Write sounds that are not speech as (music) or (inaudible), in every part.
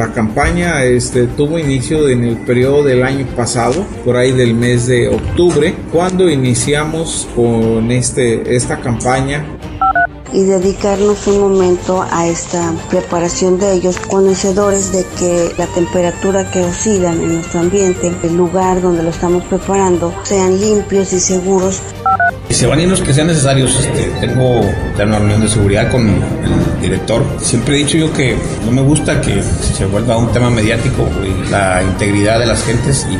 La campaña este, tuvo inicio en el periodo del año pasado, por ahí del mes de octubre, cuando iniciamos con este, esta campaña y dedicarnos un momento a esta preparación de ellos, conocedores de que la temperatura que oscilan en nuestro ambiente, el lugar donde lo estamos preparando, sean limpios y seguros. Y se van a ir los que sean necesarios. Este, tengo una reunión de seguridad con el director. Siempre he dicho yo que no me gusta que se vuelva un tema mediático la integridad de las gentes. Y...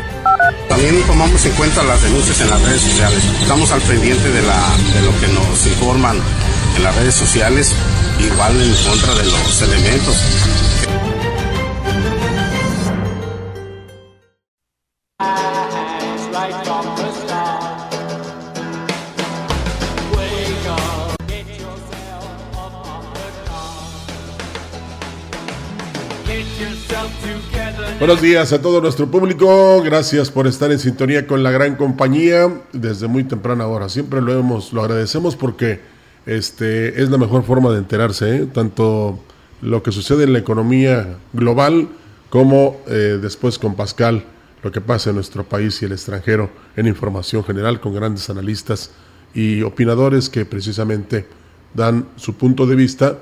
También tomamos en cuenta las denuncias en las redes sociales. Estamos al pendiente de, de lo que nos informan en las redes sociales, igual en contra de los elementos. Buenos días a todo nuestro público, gracias por estar en sintonía con la gran compañía desde muy temprana hora. Siempre lo hemos, lo agradecemos porque este es la mejor forma de enterarse, ¿eh? tanto lo que sucede en la economía global como eh, después con Pascal, lo que pasa en nuestro país y el extranjero en información general con grandes analistas y opinadores que precisamente dan su punto de vista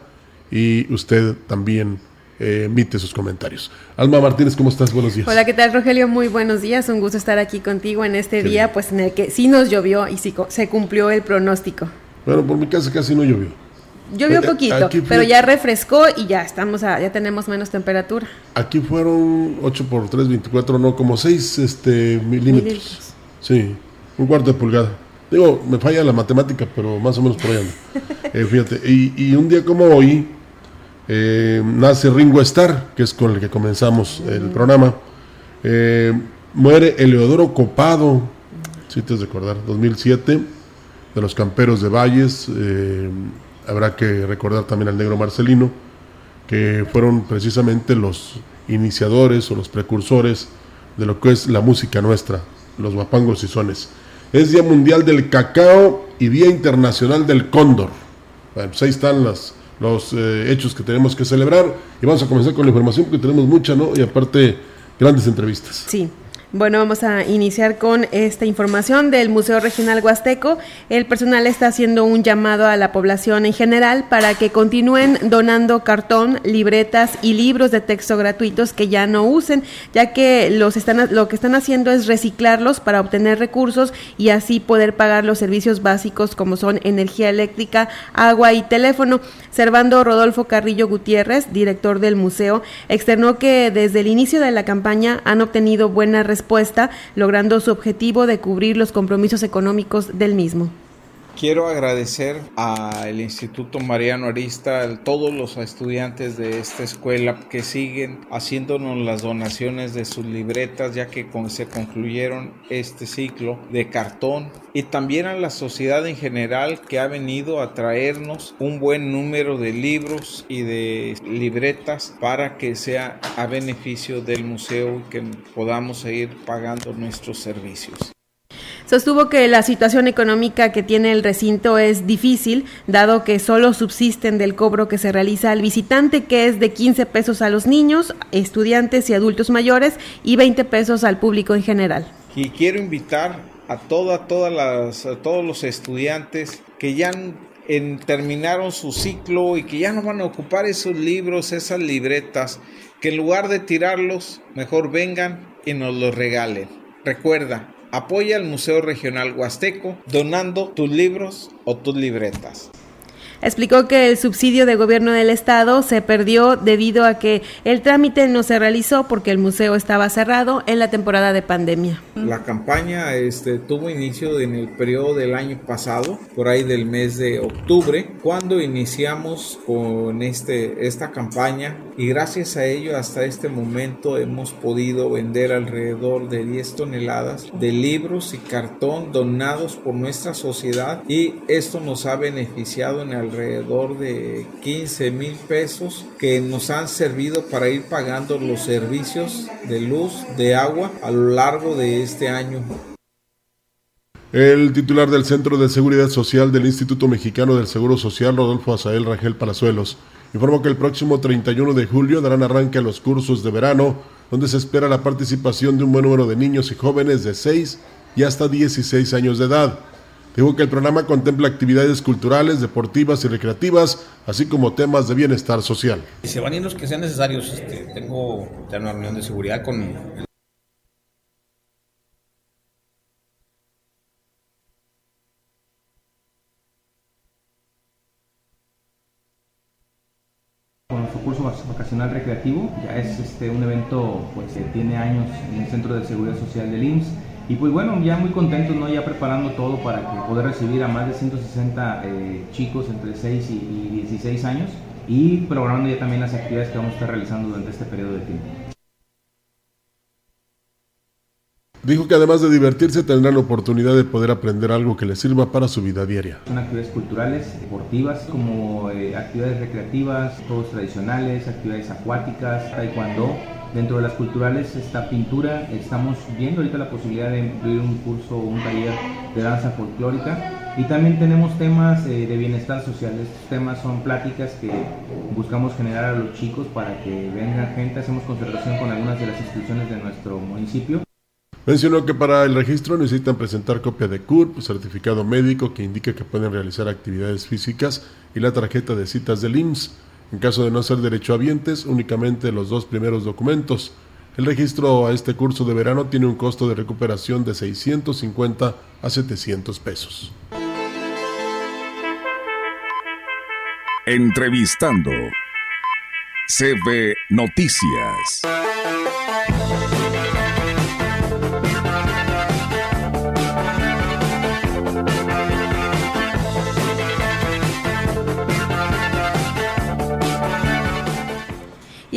y usted también eh, emite sus comentarios. Alma Martínez, ¿cómo estás? Buenos días. Hola, ¿qué tal, Rogelio? Muy buenos días. Un gusto estar aquí contigo en este día, pues en el que sí nos llovió y sí se cumplió el pronóstico. Bueno, por mi casa casi no llovió. Llovió poquito, pero ya refrescó y ya estamos ya tenemos menos temperatura. Aquí fueron 8 por 3, 24, no, como 6 este, milímetros. Sí, un cuarto de pulgada. Digo, me falla la matemática, pero más o menos por ahí. (laughs) Eh, fíjate, y, y, un día como hoy, eh, nace Ringo Starr, que es con el que comenzamos el programa. Eh, muere Eleodoro Copado, si te has de acordar, 2007, de los Camperos de Valles. Eh, habrá que recordar también al negro Marcelino, que fueron precisamente los iniciadores o los precursores de lo que es la música nuestra, los guapangos y sones. Es Día Mundial del Cacao y Día Internacional del Cóndor. Bueno, pues ahí están las los eh, hechos que tenemos que celebrar. Y vamos a comenzar con la información porque tenemos mucha, ¿no? Y aparte, grandes entrevistas. Sí. Bueno, vamos a iniciar con esta información del Museo Regional Huasteco. El personal está haciendo un llamado a la población en general para que continúen donando cartón, libretas y libros de texto gratuitos que ya no usen, ya que los están, lo que están haciendo es reciclarlos para obtener recursos y así poder pagar los servicios básicos como son energía eléctrica, agua y teléfono. Servando Rodolfo Carrillo Gutiérrez, director del museo, externó que desde el inicio de la campaña han obtenido buenas respuesta, logrando su objetivo de cubrir los compromisos económicos del mismo. Quiero agradecer al Instituto Mariano Arista, a todos los estudiantes de esta escuela que siguen haciéndonos las donaciones de sus libretas ya que se concluyeron este ciclo de cartón y también a la sociedad en general que ha venido a traernos un buen número de libros y de libretas para que sea a beneficio del museo y que podamos seguir pagando nuestros servicios. Sostuvo que la situación económica que tiene el recinto es difícil, dado que solo subsisten del cobro que se realiza al visitante, que es de 15 pesos a los niños, estudiantes y adultos mayores, y 20 pesos al público en general. Y quiero invitar a, toda, todas las, a todos los estudiantes que ya en, terminaron su ciclo y que ya no van a ocupar esos libros, esas libretas, que en lugar de tirarlos, mejor vengan y nos los regalen. Recuerda, Apoya al Museo Regional Huasteco donando tus libros o tus libretas. Explicó que el subsidio de gobierno del estado se perdió debido a que el trámite no se realizó porque el museo estaba cerrado en la temporada de pandemia. La campaña este, tuvo inicio en el periodo del año pasado, por ahí del mes de octubre, cuando iniciamos con este, esta campaña y gracias a ello hasta este momento hemos podido vender alrededor de 10 toneladas de libros y cartón donados por nuestra sociedad y esto nos ha beneficiado en el alrededor de 15 mil pesos que nos han servido para ir pagando los servicios de luz, de agua a lo largo de este año. El titular del Centro de Seguridad Social del Instituto Mexicano del Seguro Social, Rodolfo Azael Rangel Palazuelos, informó que el próximo 31 de julio darán arranque a los cursos de verano, donde se espera la participación de un buen número de niños y jóvenes de 6 y hasta 16 años de edad. Digo que el programa contempla actividades culturales, deportivas y recreativas, así como temas de bienestar social. Y se van a ir los que sean necesarios. Este, tengo una reunión de seguridad con el con nuestro curso vacacional recreativo. Ya es este, un evento pues, que tiene años en el Centro de Seguridad Social del IMSS y pues bueno, ya muy contentos, ¿no? Ya preparando todo para que poder recibir a más de 160 eh, chicos entre 6 y, 16 años y programando ya también las actividades que vamos a estar realizando durante este periodo de tiempo. Dijo que además de divertirse tendrán la oportunidad de poder aprender algo que les sirva para su vida diaria. Son actividades culturales, deportivas, como eh, actividades recreativas, juegos tradicionales, actividades acuáticas, taekwondo, Dentro de las culturales está pintura, estamos viendo ahorita la posibilidad de incluir un curso o un taller de danza folclórica y también tenemos temas eh, de bienestar social. Estos temas son pláticas que buscamos generar a los chicos para que venga gente, hacemos concertación con algunas de las instituciones de nuestro municipio. Mencionó que para el registro necesitan presentar copia de CURP, certificado médico que indica que pueden realizar actividades físicas y la tarjeta de citas del IMSS. En caso de no ser derechohabientes, únicamente los dos primeros documentos. El registro a este curso de verano tiene un costo de recuperación de 650 a 700 pesos. Entrevistando CB Noticias.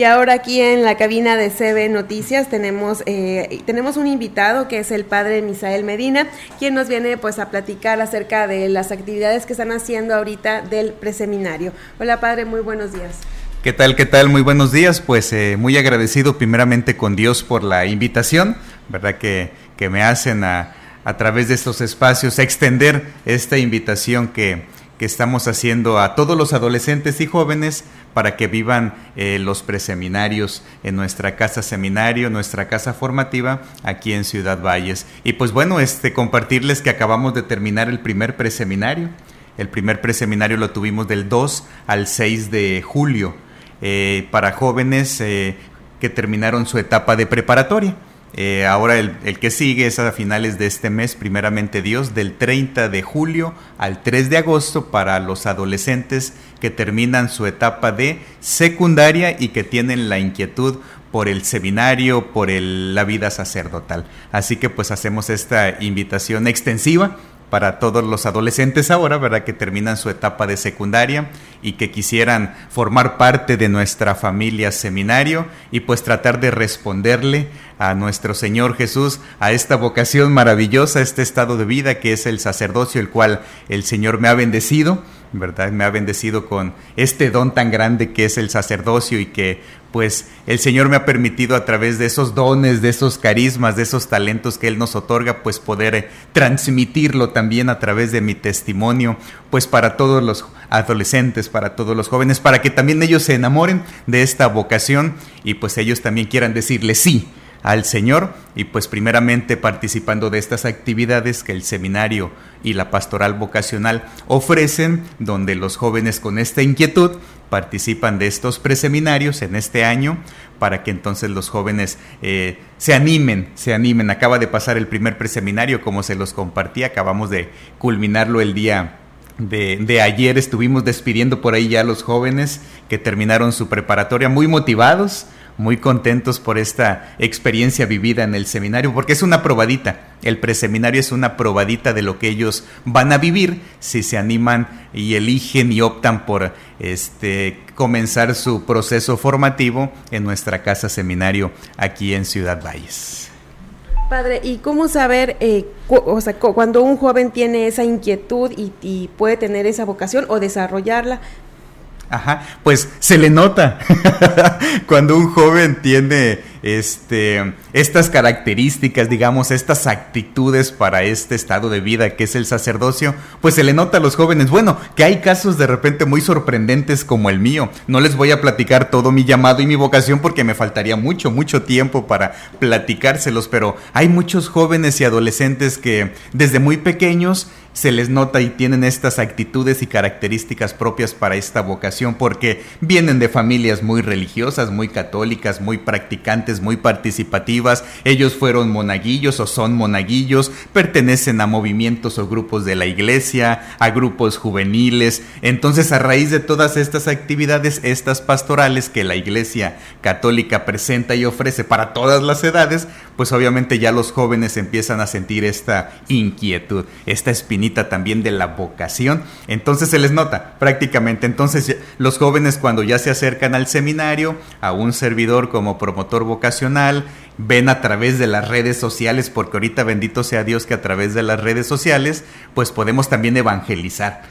Y ahora aquí en la cabina de CB Noticias tenemos, eh, tenemos un invitado que es el padre Misael Medina, quien nos viene pues a platicar acerca de las actividades que están haciendo ahorita del preseminario. Hola padre, muy buenos días. ¿Qué tal? ¿Qué tal? Muy buenos días. Pues eh, muy agradecido primeramente con Dios por la invitación, ¿verdad? Que, que me hacen a, a través de estos espacios extender esta invitación que, que estamos haciendo a todos los adolescentes y jóvenes para que vivan eh, los preseminarios en nuestra casa seminario, nuestra casa formativa aquí en Ciudad Valles. Y pues bueno, este compartirles que acabamos de terminar el primer preseminario. El primer preseminario lo tuvimos del 2 al 6 de julio eh, para jóvenes eh, que terminaron su etapa de preparatoria. Eh, ahora el, el, que sigue es a finales de este mes, primeramente Dios, del 30 de julio al 3 de agosto para los adolescentes que terminan su etapa de secundaria y que tienen la inquietud por el seminario, por el, la vida sacerdotal. Así que pues hacemos esta invitación extensiva para todos los adolescentes ahora, ¿verdad? Que terminan su etapa de secundaria y que quisieran formar parte de nuestra familia seminario y pues tratar de responderle a nuestro Señor Jesús, a esta vocación maravillosa, este estado de vida que es el sacerdocio, el cual el Señor me ha bendecido, ¿verdad? Me ha bendecido con este don tan grande que es el sacerdocio y que pues el Señor me ha permitido a través de esos dones, de esos carismas, de esos talentos que Él nos otorga, pues poder eh, transmitirlo también a través de mi testimonio, pues para todos los adolescentes, para todos los jóvenes, para que también ellos se enamoren de esta vocación y pues ellos también quieran decirle sí al Señor y pues primeramente participando de estas actividades que el seminario y la pastoral vocacional ofrecen, donde los jóvenes con esta inquietud participan de estos preseminarios en este año para que entonces los jóvenes eh, se animen, se animen. Acaba de pasar el primer preseminario, como se los compartí, acabamos de culminarlo el día de, de, ayer estuvimos despidiendo por ahí ya a los jóvenes que terminaron su preparatoria muy motivados, muy contentos por esta experiencia vivida en el seminario, porque es una probadita. El preseminario es una probadita de lo que ellos van a vivir si se animan y eligen y optan por este comenzar su proceso formativo en nuestra casa seminario aquí en Ciudad Valles. Padre, ¿y cómo saber, eh, o sea, cuando un joven tiene esa inquietud y, y, puede tener esa vocación o desarrollarla, Ajá, pues se le nota (laughs) cuando un joven tiene este, estas características, digamos, estas actitudes para este estado de vida que es el sacerdocio, pues se le nota a los jóvenes. Bueno, que hay casos de repente muy sorprendentes como el mío. No les voy a platicar todo mi llamado y mi vocación porque me faltaría mucho, mucho tiempo para platicárselos, pero hay muchos jóvenes y adolescentes que desde muy pequeños se les nota y tienen estas actitudes y características propias para esta vocación porque vienen de familias muy religiosas, muy católicas, muy practicantes muy participativas, ellos fueron monaguillos o son monaguillos, pertenecen a movimientos o grupos de la iglesia, a grupos juveniles, entonces a raíz de todas estas actividades, estas pastorales que la iglesia católica presenta y ofrece para todas las edades, pues obviamente ya los jóvenes empiezan a sentir esta inquietud, esta espinita también de la vocación, entonces se les nota prácticamente, entonces los jóvenes cuando ya se acercan al seminario, a un servidor como promotor vocacional, ven a través de las redes sociales, porque ahorita bendito sea Dios que a través de las redes sociales, pues podemos también evangelizar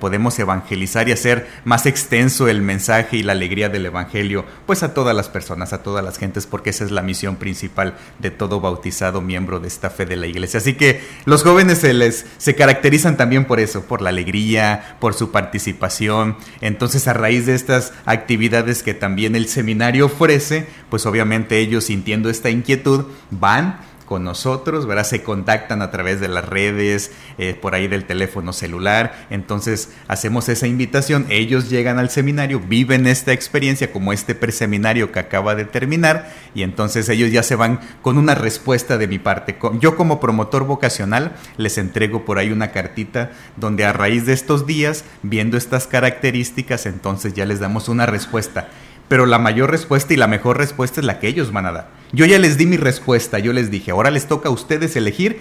Podemos evangelizar y hacer más extenso el mensaje y la alegría del Evangelio, pues a todas las personas, a todas las gentes, porque esa es la misión principal de todo bautizado miembro de esta fe de la iglesia. Así que los jóvenes se les se caracterizan también por eso, por la alegría, por su participación. Entonces, a raíz de estas actividades que también el seminario ofrece, pues obviamente ellos sintiendo esta inquietud van con nosotros, ¿verdad? Se contactan a través de las redes, eh, por ahí del teléfono celular. Entonces hacemos esa invitación, ellos llegan al seminario, viven esta experiencia como este preseminario que acaba de terminar y entonces ellos ya se van con una respuesta de mi parte. Yo como promotor vocacional les entrego por ahí una cartita donde a raíz de estos días, viendo estas características, entonces ya les damos una respuesta pero la mayor respuesta y la mejor respuesta es la que ellos van a dar. Yo ya les di mi respuesta, yo les dije, ahora les toca a ustedes elegir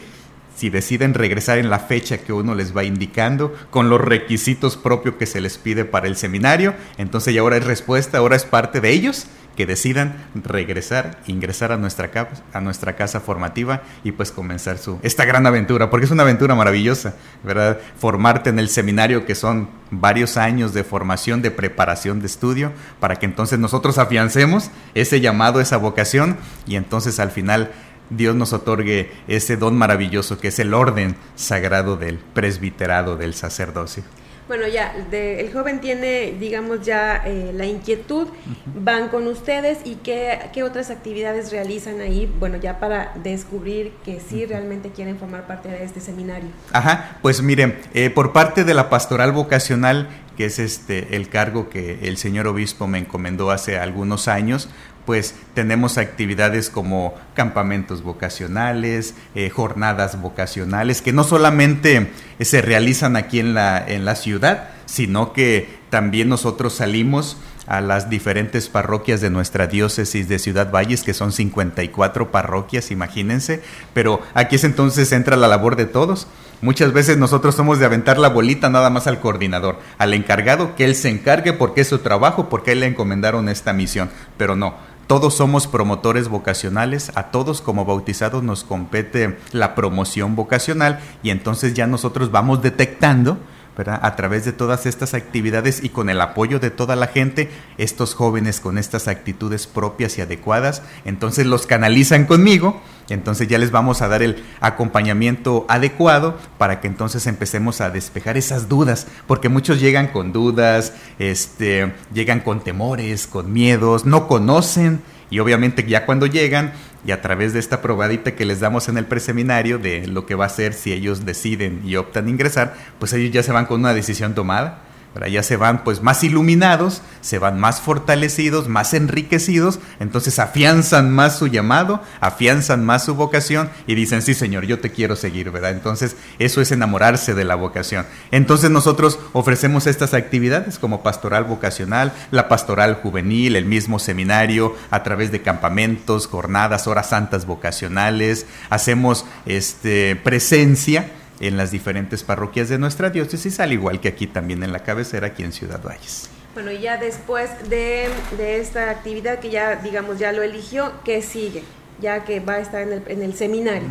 si deciden regresar en la fecha que uno les va indicando, con los requisitos propios que se les pide para el seminario, entonces ya ahora es respuesta, ahora es parte de ellos que decidan regresar, ingresar a nuestra, a nuestra casa formativa y pues comenzar su esta gran aventura, porque es una aventura maravillosa, ¿verdad? Formarte en el seminario que son varios años de formación, de preparación de estudio, para que entonces nosotros afiancemos ese llamado, esa vocación y entonces al final Dios nos otorgue ese don maravilloso que es el orden sagrado del presbiterado del sacerdocio. Bueno, ya, el joven tiene, digamos, ya eh, la inquietud, van con ustedes y qué, qué, otras actividades realizan ahí, bueno, ya para descubrir que sí realmente quieren formar parte de este seminario. Ajá, pues miren, eh, por parte de la pastoral vocacional, que es este el cargo que el señor obispo me encomendó hace algunos años, pues tenemos actividades como campamentos vocacionales, eh, jornadas vocacionales, que no solamente se realizan aquí en la, en la ciudad, sino que también nosotros salimos a las diferentes parroquias de nuestra diócesis de Ciudad Valles, que son 54 parroquias, imagínense, pero aquí es entonces entra la labor de todos. Muchas veces nosotros somos de aventar la bolita nada más al coordinador, al encargado, que él se encargue porque es su trabajo, porque él le encomendaron esta misión, pero no, todos somos promotores vocacionales, a todos como bautizados nos compete la promoción vocacional y entonces ya nosotros vamos detectando a través de todas estas actividades y con el apoyo de toda la gente, estos jóvenes con estas actitudes propias y adecuadas, entonces los canalizan conmigo, entonces ya les vamos a dar el acompañamiento adecuado para que entonces empecemos a despejar esas dudas, porque muchos llegan con dudas, este, llegan con temores, con miedos, no conocen y obviamente ya cuando llegan y a través de esta probadita que les damos en el preseminario de lo que va a ser si ellos deciden y optan ingresar, pues ellos ya se van con una decisión tomada. Ya se van pues más iluminados, se van más fortalecidos, más enriquecidos, entonces afianzan más su llamado, afianzan más su vocación y dicen, sí Señor, yo te quiero seguir, ¿verdad? Entonces eso es enamorarse de la vocación. Entonces nosotros ofrecemos estas actividades como pastoral vocacional, la pastoral juvenil, el mismo seminario, a través de campamentos, jornadas, horas santas vocacionales, hacemos este, presencia en las diferentes parroquias de nuestra diócesis, al igual que aquí también en la cabecera, aquí en Ciudad Valles. Bueno, y ya después de, esta actividad que ya, digamos, ya lo eligió, ¿qué sigue? Ya que va a estar en el, en el seminario.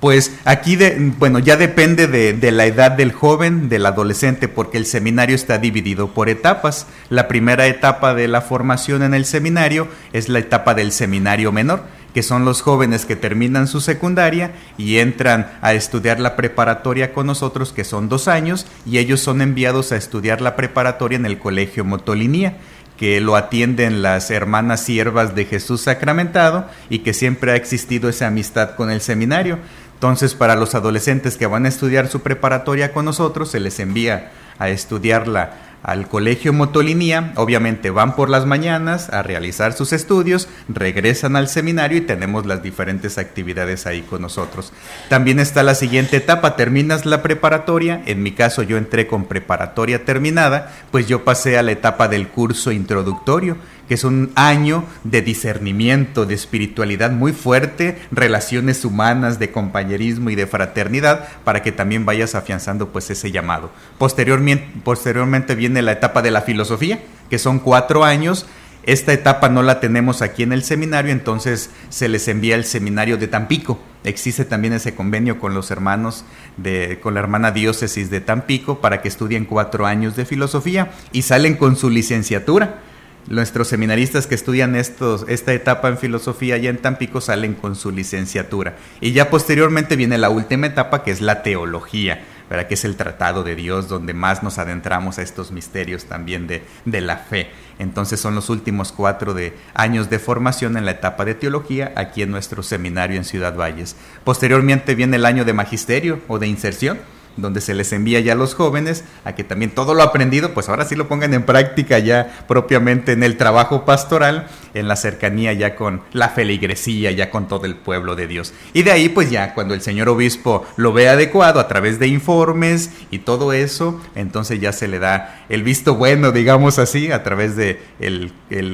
Pues aquí, de, bueno, ya depende de, de, la edad del joven, del adolescente, porque el seminario está dividido por etapas. La primera etapa de la formación en el seminario es la etapa del seminario menor que son los jóvenes que terminan su secundaria y entran a estudiar la preparatoria con nosotros, que son dos años, y ellos son enviados a estudiar la preparatoria en el Colegio Motolinía que lo atienden las hermanas siervas de Jesús sacramentado y que siempre ha existido esa amistad con el seminario. Entonces, para los adolescentes que van a estudiar su preparatoria con nosotros, se les envía a estudiarla al colegio Motolinía, obviamente van por las mañanas a realizar sus estudios, regresan al seminario y tenemos las diferentes actividades ahí con nosotros. También está la siguiente etapa, terminas la preparatoria, en mi caso yo entré con preparatoria terminada, pues yo pasé a la etapa del curso introductorio que es un año de discernimiento, de espiritualidad muy fuerte, relaciones humanas, de compañerismo y de fraternidad, para que también vayas afianzando pues ese llamado. Posteriormente, viene la etapa de la filosofía, que son cuatro años. Esta etapa no la tenemos aquí en el seminario, entonces se les envía el seminario de Tampico. Existe también ese convenio con los hermanos de, con la hermana diócesis de Tampico para que estudien cuatro años de filosofía y salen con su licenciatura nuestros seminaristas que estudian esta etapa en filosofía ya en Tampico salen con su licenciatura. Y ya posteriormente viene la última etapa que es la teología, ¿verdad? que es el tratado de Dios donde más nos adentramos a estos misterios también de, de la fe. Entonces son los últimos cuatro de años de formación en la etapa de teología aquí en nuestro seminario en Ciudad Valles. Posteriormente viene el año de magisterio o de inserción donde se les envía ya a los jóvenes a que también todo lo aprendido, pues ahora sí lo pongan en práctica ya propiamente en el trabajo pastoral, en la cercanía ya con la feligresía, ya con todo el pueblo de Dios. Y de ahí pues ya cuando el señor obispo lo ve adecuado a través de informes y todo eso, entonces ya se le da el visto bueno, digamos así, a través de el,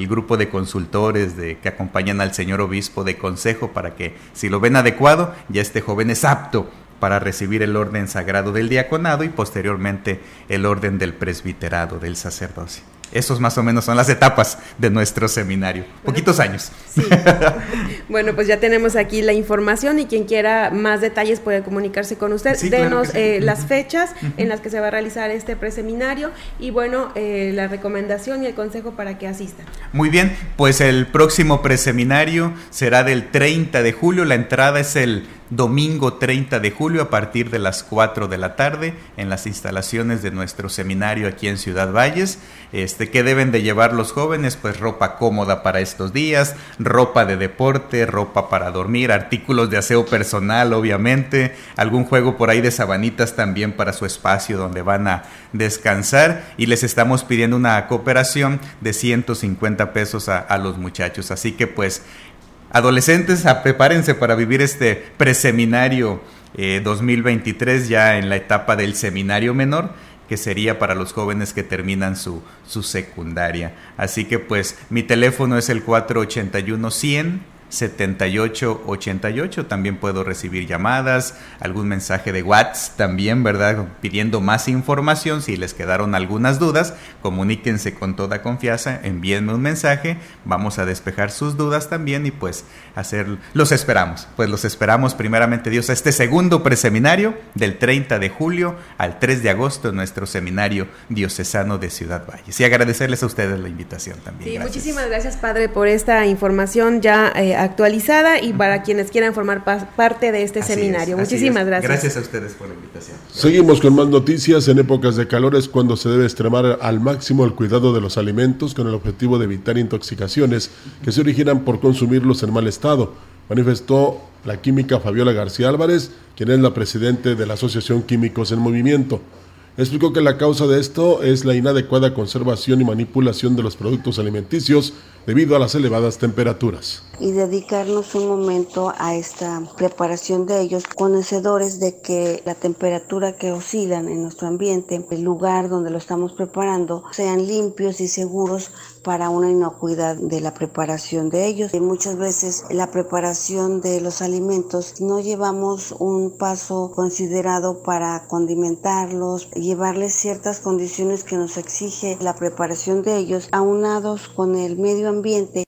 grupo de consultores de, que acompañan al señor obispo de consejo para que si lo ven adecuado, ya este joven es apto para recibir el orden sagrado del diaconado y posteriormente el orden del presbiterado, del sacerdocio. Esos más o menos son las etapas de nuestro seminario. Poquitos años. (laughs) bueno, pues ya tenemos aquí la información y quien quiera más detalles puede comunicarse con usted. Denos eh, las fechas en las que se va a realizar este preseminario y bueno, eh, la recomendación y el consejo para que asistan. Muy bien, pues el próximo preseminario será del 30 de julio. La entrada es el domingo 30 de julio a partir de las 4 de la tarde en las instalaciones de nuestro seminario aquí en Ciudad Valles. Este, ¿Qué deben de llevar los jóvenes? Pues ropa cómoda para estos días, ropa de deporte, ropa para dormir, artículos de aseo personal, obviamente, algún juego por ahí de sabanitas también para su espacio donde van a descansar y les estamos pidiendo una cooperación de 150 pesos a, los muchachos. Así que pues Adolescentes, prepárense para vivir este preseminario 2023 eh, ya en la etapa del seminario menor que sería para los jóvenes que terminan su, su secundaria. Así que pues mi teléfono es el 481 100 7888. También puedo recibir llamadas, algún mensaje de WhatsApp también, ¿verdad? Pidiendo más información. Si les quedaron algunas dudas, comuníquense con toda confianza, envíenme un mensaje, vamos a despejar sus dudas también y pues hacer, los esperamos, pues los esperamos primeramente Dios a este segundo preseminario del 30 de julio al 3 de agosto en nuestro seminario diocesano de Ciudad Valles. Y agradecerles a ustedes la invitación también. Sí, muchísimas gracias Padre por esta información ya. Eh, actualizada y para quienes quieran formar parte de este seminario. Muchísimas gracias. Gracias a ustedes por la invitación. Seguimos con más noticias. En épocas de calor es cuando se debe extremar al máximo el cuidado de los alimentos con el objetivo de evitar intoxicaciones que se originan por consumirlos en mal estado. Manifestó la química Fabiola García Álvarez, quien es la presidente de la Asociación Químicos en Movimiento. Explicó que la causa de esto es la inadecuada conservación y manipulación de los productos alimenticios debido a las elevadas temperaturas. Y dedicarnos un momento a esta preparación de ellos, conocedores de que la temperatura que oscilan en nuestro ambiente, el lugar donde lo estamos preparando, sean limpios y seguros para una inocuidad de la preparación de ellos. Y muchas veces la preparación de los alimentos no llevamos un paso considerado para condimentarlos, llevarles ciertas condiciones que nos exige la preparación de ellos, aunados con el medio ambiente.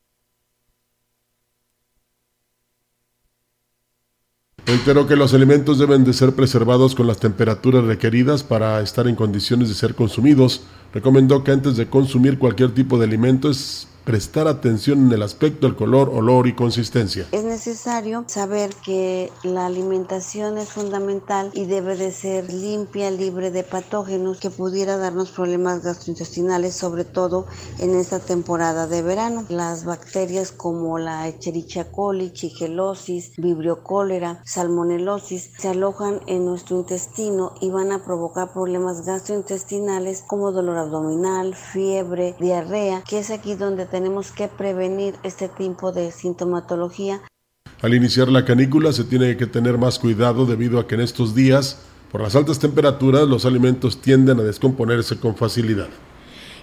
Reitero que los alimentos deben de ser preservados con las temperaturas requeridas para estar en condiciones de ser consumidos. Recomendó que antes de consumir cualquier tipo de alimento es prestar atención en el aspecto del color, olor y consistencia. Es necesario saber que la alimentación es fundamental y debe de ser limpia, libre de patógenos que pudiera darnos problemas gastrointestinales, sobre todo en esta temporada de verano. Las bacterias como la Echerichia coli, Chigelosis, Vibrio cólera, Salmonelosis se alojan en nuestro intestino y van a provocar problemas gastrointestinales como dolor abdominal, fiebre, diarrea, que es aquí donde tenemos que prevenir este tipo de sintomatología. Al iniciar la canícula se tiene que tener más cuidado debido a que en estos días, por las altas temperaturas, los alimentos tienden a descomponerse con facilidad.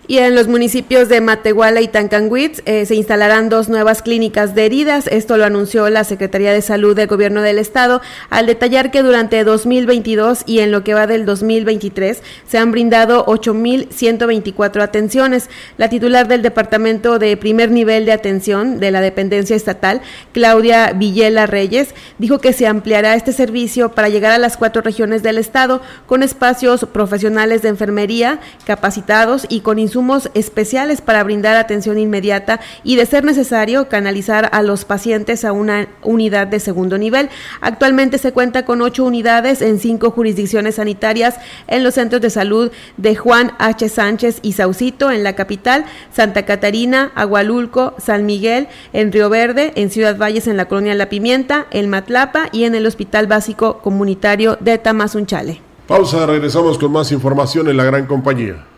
Y en los municipios de Matehuala y Tancanguitz eh, se instalarán dos nuevas clínicas de heridas. Esto lo anunció la Secretaría de Salud del Gobierno del Estado al detallar que durante 2022 y en lo que va del 2023 se han brindado 8.124 atenciones. La titular del Departamento de Primer Nivel de Atención de la Dependencia Estatal, Claudia Villela Reyes, dijo que se ampliará este servicio para llegar a las cuatro regiones del Estado con espacios profesionales de enfermería capacitados y con insumos especiales para brindar atención inmediata y, de ser necesario, canalizar a los pacientes a una unidad de segundo nivel. Actualmente se cuenta con ocho unidades en cinco jurisdicciones sanitarias en los centros de salud de Juan H. Sánchez y Saucito en la capital, Santa Catarina, Agualulco, San Miguel, en Río Verde, en Ciudad Valles en la colonia La Pimienta, en Matlapa y en el Hospital Básico Comunitario de Tamazunchale. Pausa, regresamos con más información en la gran compañía.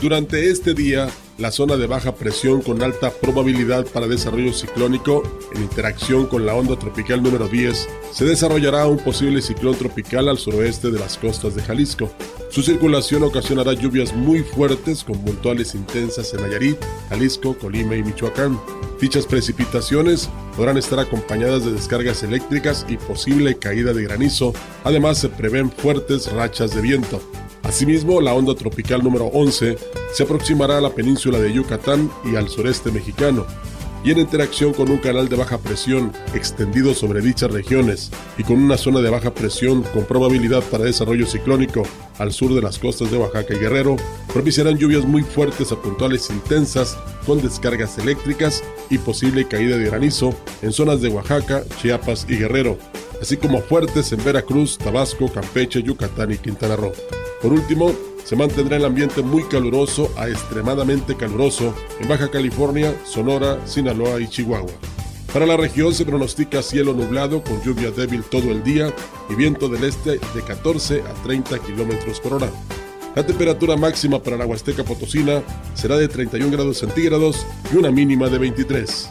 Durante este día, la zona de baja presión con alta probabilidad para desarrollo ciclónico, en interacción con la onda tropical número 10, se desarrollará un posible ciclón tropical al suroeste de las costas de Jalisco. Su circulación ocasionará lluvias muy fuertes con puntuales intensas en Nayarit, Jalisco, Colima y Michoacán. Dichas precipitaciones podrán estar acompañadas de descargas eléctricas y posible caída de granizo. Además, se prevén fuertes rachas de viento. Asimismo, la onda tropical número 11 se aproximará a la península de Yucatán y al sureste mexicano, y en interacción con un canal de baja presión extendido sobre dichas regiones y con una zona de baja presión con probabilidad para desarrollo ciclónico al sur de las costas de Oaxaca y Guerrero, propiciarán lluvias muy fuertes a puntuales intensas con descargas eléctricas y posible caída de granizo en zonas de Oaxaca, Chiapas y Guerrero, así como fuertes en Veracruz, Tabasco, Campeche, Yucatán y Quintana Roo. Por último, se mantendrá el ambiente muy caluroso a extremadamente caluroso en Baja California, Sonora, Sinaloa y Chihuahua. Para la región se pronostica cielo nublado con lluvia débil todo el día y viento del este de 14 a 30 kilómetros por hora. La temperatura máxima para la Huasteca Potosina será de 31 grados centígrados y una mínima de 23.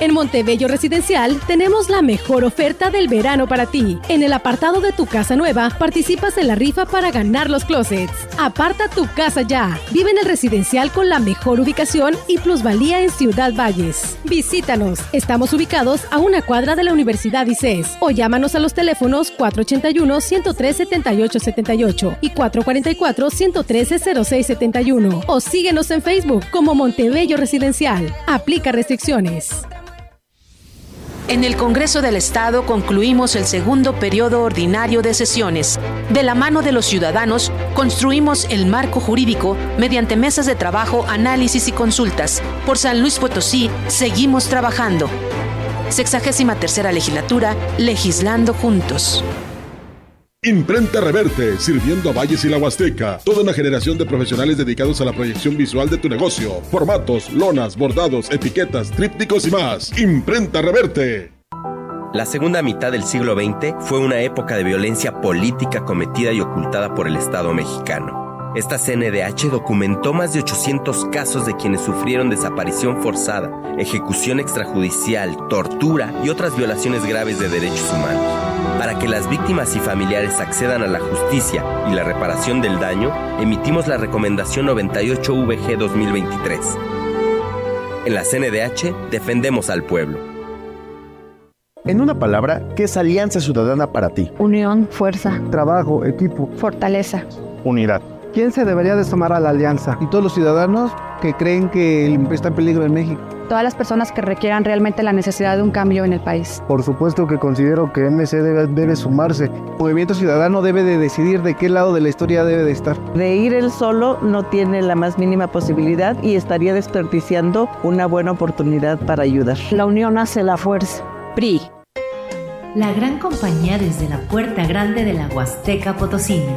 En Montebello Residencial tenemos la mejor oferta del verano para ti. En el apartado de tu casa nueva participas en la rifa para ganar los closets. Aparta tu casa ya. Vive en el residencial con la mejor ubicación y plusvalía en Ciudad Valles. Visítanos. Estamos ubicados a una cuadra de la Universidad ICES o llámanos a los teléfonos 481 113 7878 y 444 113 0671 o síguenos en Facebook como Montebello Residencial. Aplica restricciones. En el Congreso del Estado concluimos el segundo periodo ordinario de sesiones. De la mano de los ciudadanos, construimos el marco jurídico mediante mesas de trabajo, análisis y consultas. Por San Luis Potosí, seguimos trabajando. Sexagésima tercera legislatura, legislando juntos. Imprenta Reverte, sirviendo a Valles y la Huasteca. Toda una generación de profesionales dedicados a la proyección visual de tu negocio. Formatos, lonas, bordados, etiquetas, trípticos y más. Imprenta Reverte. La segunda mitad del siglo XX fue una época de violencia política cometida y ocultada por el Estado mexicano. Esta CNDH documentó más de 800 casos de quienes sufrieron desaparición forzada, ejecución extrajudicial, tortura y otras violaciones graves de derechos humanos. Para que las víctimas y familiares accedan a la justicia y la reparación del daño, emitimos la recomendación 98VG 2023. En la CNDH defendemos al pueblo. En una palabra, ¿qué es Alianza Ciudadana para ti? Unión, fuerza, trabajo, equipo, fortaleza, unidad. ¿Quién se debería de sumar a la alianza? Y todos los ciudadanos que creen que está en peligro en México. Todas las personas que requieran realmente la necesidad de un cambio en el país. Por supuesto que considero que MC debe, debe sumarse. El movimiento ciudadano debe de decidir de qué lado de la historia debe de estar. De ir él solo no tiene la más mínima posibilidad y estaría desperdiciando una buena oportunidad para ayudar. La unión hace la fuerza. PRI. La gran compañía desde la puerta grande de la Huasteca Potosina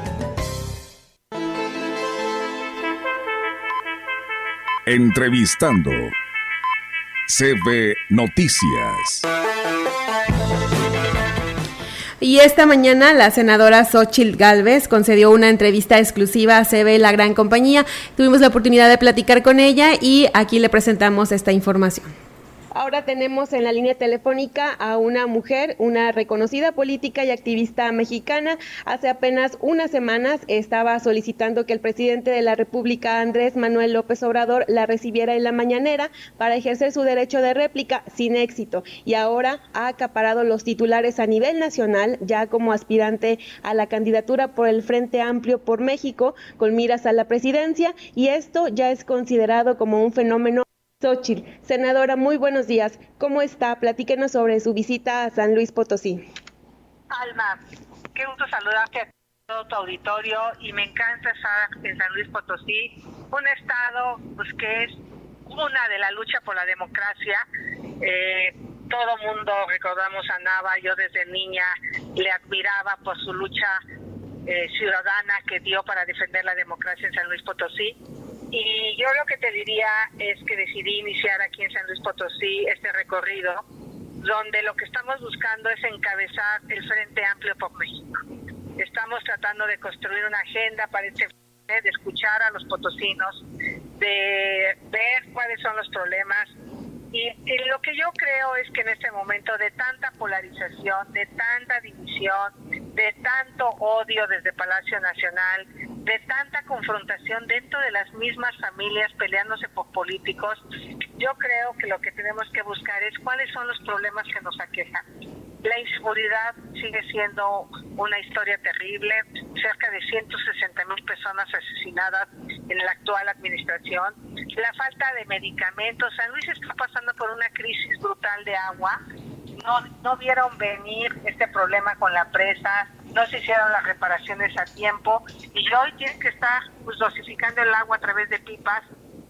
Entrevistando. CB Noticias. Y esta mañana la senadora Xochil Gálvez concedió una entrevista exclusiva a CB La Gran Compañía. Tuvimos la oportunidad de platicar con ella y aquí le presentamos esta información. Ahora tenemos en la línea telefónica a una mujer, una reconocida política y activista mexicana. Hace apenas unas semanas estaba solicitando que el presidente de la República, Andrés Manuel López Obrador, la recibiera en la mañanera para ejercer su derecho de réplica sin éxito. Y ahora ha acaparado los titulares a nivel nacional, ya como aspirante a la candidatura por el Frente Amplio por México, con miras a la presidencia. Y esto ya es considerado como un fenómeno Xochitl, senadora, muy buenos días. ¿Cómo está? Platíquenos sobre su visita a San Luis Potosí. Alma, qué gusto saludarte a todo tu auditorio y me encanta estar en San Luis Potosí, un estado pues que es una de la lucha por la democracia. Eh, todo mundo recordamos a Nava, yo desde niña le admiraba por su lucha eh, ciudadana que dio para defender la democracia en San Luis Potosí y yo lo que te diría es que decidí iniciar aquí en San Luis Potosí este recorrido, donde lo que estamos buscando es encabezar el Frente Amplio por México. Estamos tratando de construir una agenda para este de escuchar a los potosinos, de ver cuáles son los problemas. Y, y, lo que yo creo es que en este momento de tanta polarización, de tanta división, de tanto odio desde Palacio Nacional, de tanta confrontación dentro de las mismas familias peleándose por políticos, yo creo que lo que tenemos que buscar es cuáles son los problemas que nos aquejan. La inseguridad sigue siendo una historia terrible, cerca de 160 mil personas asesinadas en la actual administración, la falta de medicamentos, San Luis está pasando por una crisis brutal de agua, no, no vieron venir este problema con la presa, no se hicieron las reparaciones a tiempo y hoy tienen que estar pues, dosificando el agua a través de pipas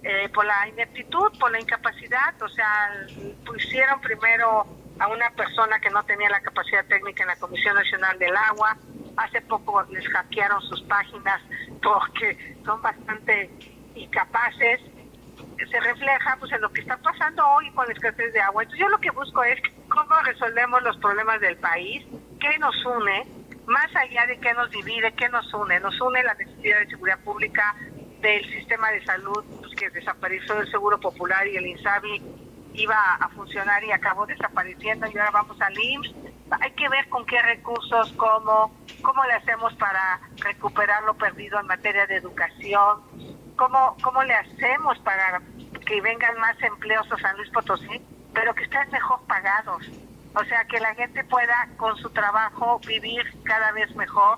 eh, por la ineptitud, por la incapacidad, o sea, pusieron primero a una persona que no tenía la capacidad técnica en la Comisión Nacional del Agua. Hace poco les hackearon sus páginas (laughs) porque son bastante incapaces. Se refleja pues en lo que está pasando hoy con la escasez de agua. Entonces yo lo que busco es (laughs) cómo resolvemos los problemas del país, qué nos une, más allá de qué nos divide, qué nos une. Nos une la necesidad de seguridad pública del sistema de salud pues, que desapareció del Seguro Popular y el INSABI iba a funcionar y acabó desapareciendo y ahora vamos al IMSS. Hay que ver con qué recursos, cómo, cómo le hacemos para recuperar lo perdido en materia de educación, cómo, cómo le hacemos para que vengan más empleos a San Luis Potosí, pero que estén mejor pagados. O sea, que la gente pueda con su trabajo vivir cada vez mejor.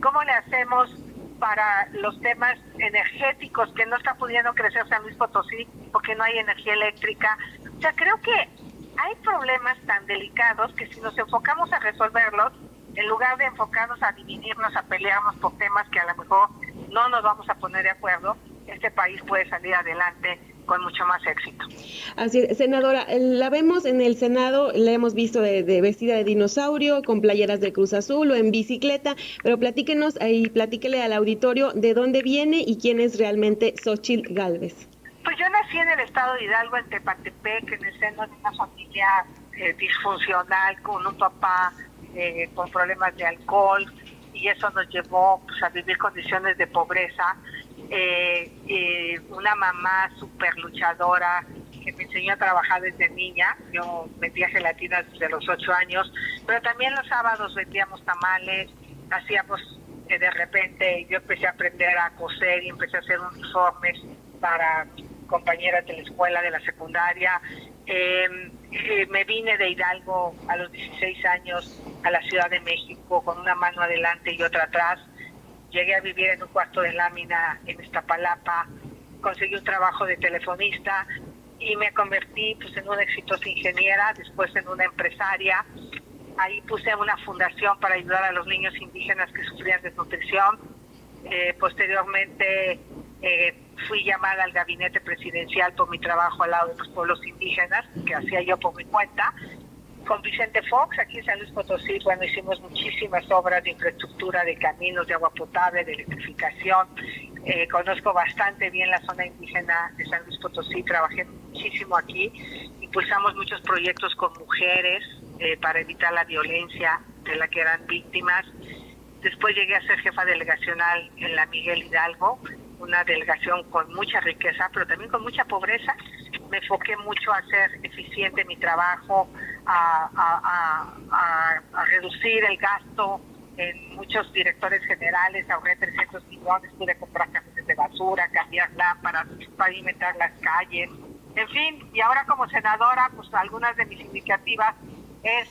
¿Cómo le hacemos para los temas energéticos que no está pudiendo crecer San Luis Potosí porque no hay energía eléctrica. O sea, creo que hay problemas tan delicados que si nos enfocamos a resolverlos, en lugar de enfocarnos a dividirnos, a pelearnos por temas que a lo mejor no nos vamos a poner de acuerdo, este país puede salir adelante con mucho más éxito. Así es, senadora, la vemos en el Senado, la hemos visto de, vestida de dinosaurio, con playeras de Cruz Azul o en bicicleta, pero platíquenos y platíquele al auditorio de dónde viene y quién es realmente Xochitl Galvez. Pues yo nací en el estado de Hidalgo, en Tepatepec, en el seno de una familia eh, disfuncional, con un papá eh, con problemas de alcohol, y eso nos llevó pues, a vivir condiciones de pobreza eh, eh, una mamá súper luchadora que me enseñó a trabajar desde niña. Yo vendía gelatinas desde los ocho años, pero también los sábados vendíamos tamales, hacíamos eh, de repente, yo empecé a aprender a coser y empecé a hacer uniformes para compañeras de la escuela, de la secundaria. Em, eh, me vine de Hidalgo a los 16 años a la Ciudad de México con una mano adelante y otra atrás llegué a vivir en un cuarto de lámina en Iztapalapa, conseguí un trabajo de telefonista y me convertí pues, en una exitosa ingeniera, después en una empresaria. Ahí puse una fundación para ayudar a los niños indígenas que sufrían desnutrición. Eh, posteriormente eh, fui llamada al gabinete presidencial por mi trabajo al lado de los pueblos indígenas, que hacía yo por mi cuenta, con Vicente Fox, aquí en San Luis Potosí, bueno, hicimos muchísimas obras de infraestructura, de caminos, de agua potable, de electrificación. Eh, conozco bastante bien la zona indígena de San Luis Potosí, trabajé muchísimo aquí, impulsamos muchos proyectos con mujeres eh, para evitar la violencia de la que eran víctimas. Después llegué a ser jefa delegacional en la Miguel Hidalgo, una delegación con mucha riqueza, pero también con mucha pobreza. Me enfoqué mucho a hacer eficiente mi trabajo, a, reducir el gasto en muchos directores generales, ahorré 300 millones, pude comprar cajones de basura, cambiar lámparas, pavimentar las calles, en fin, y ahora como senadora, pues algunas de mis iniciativas es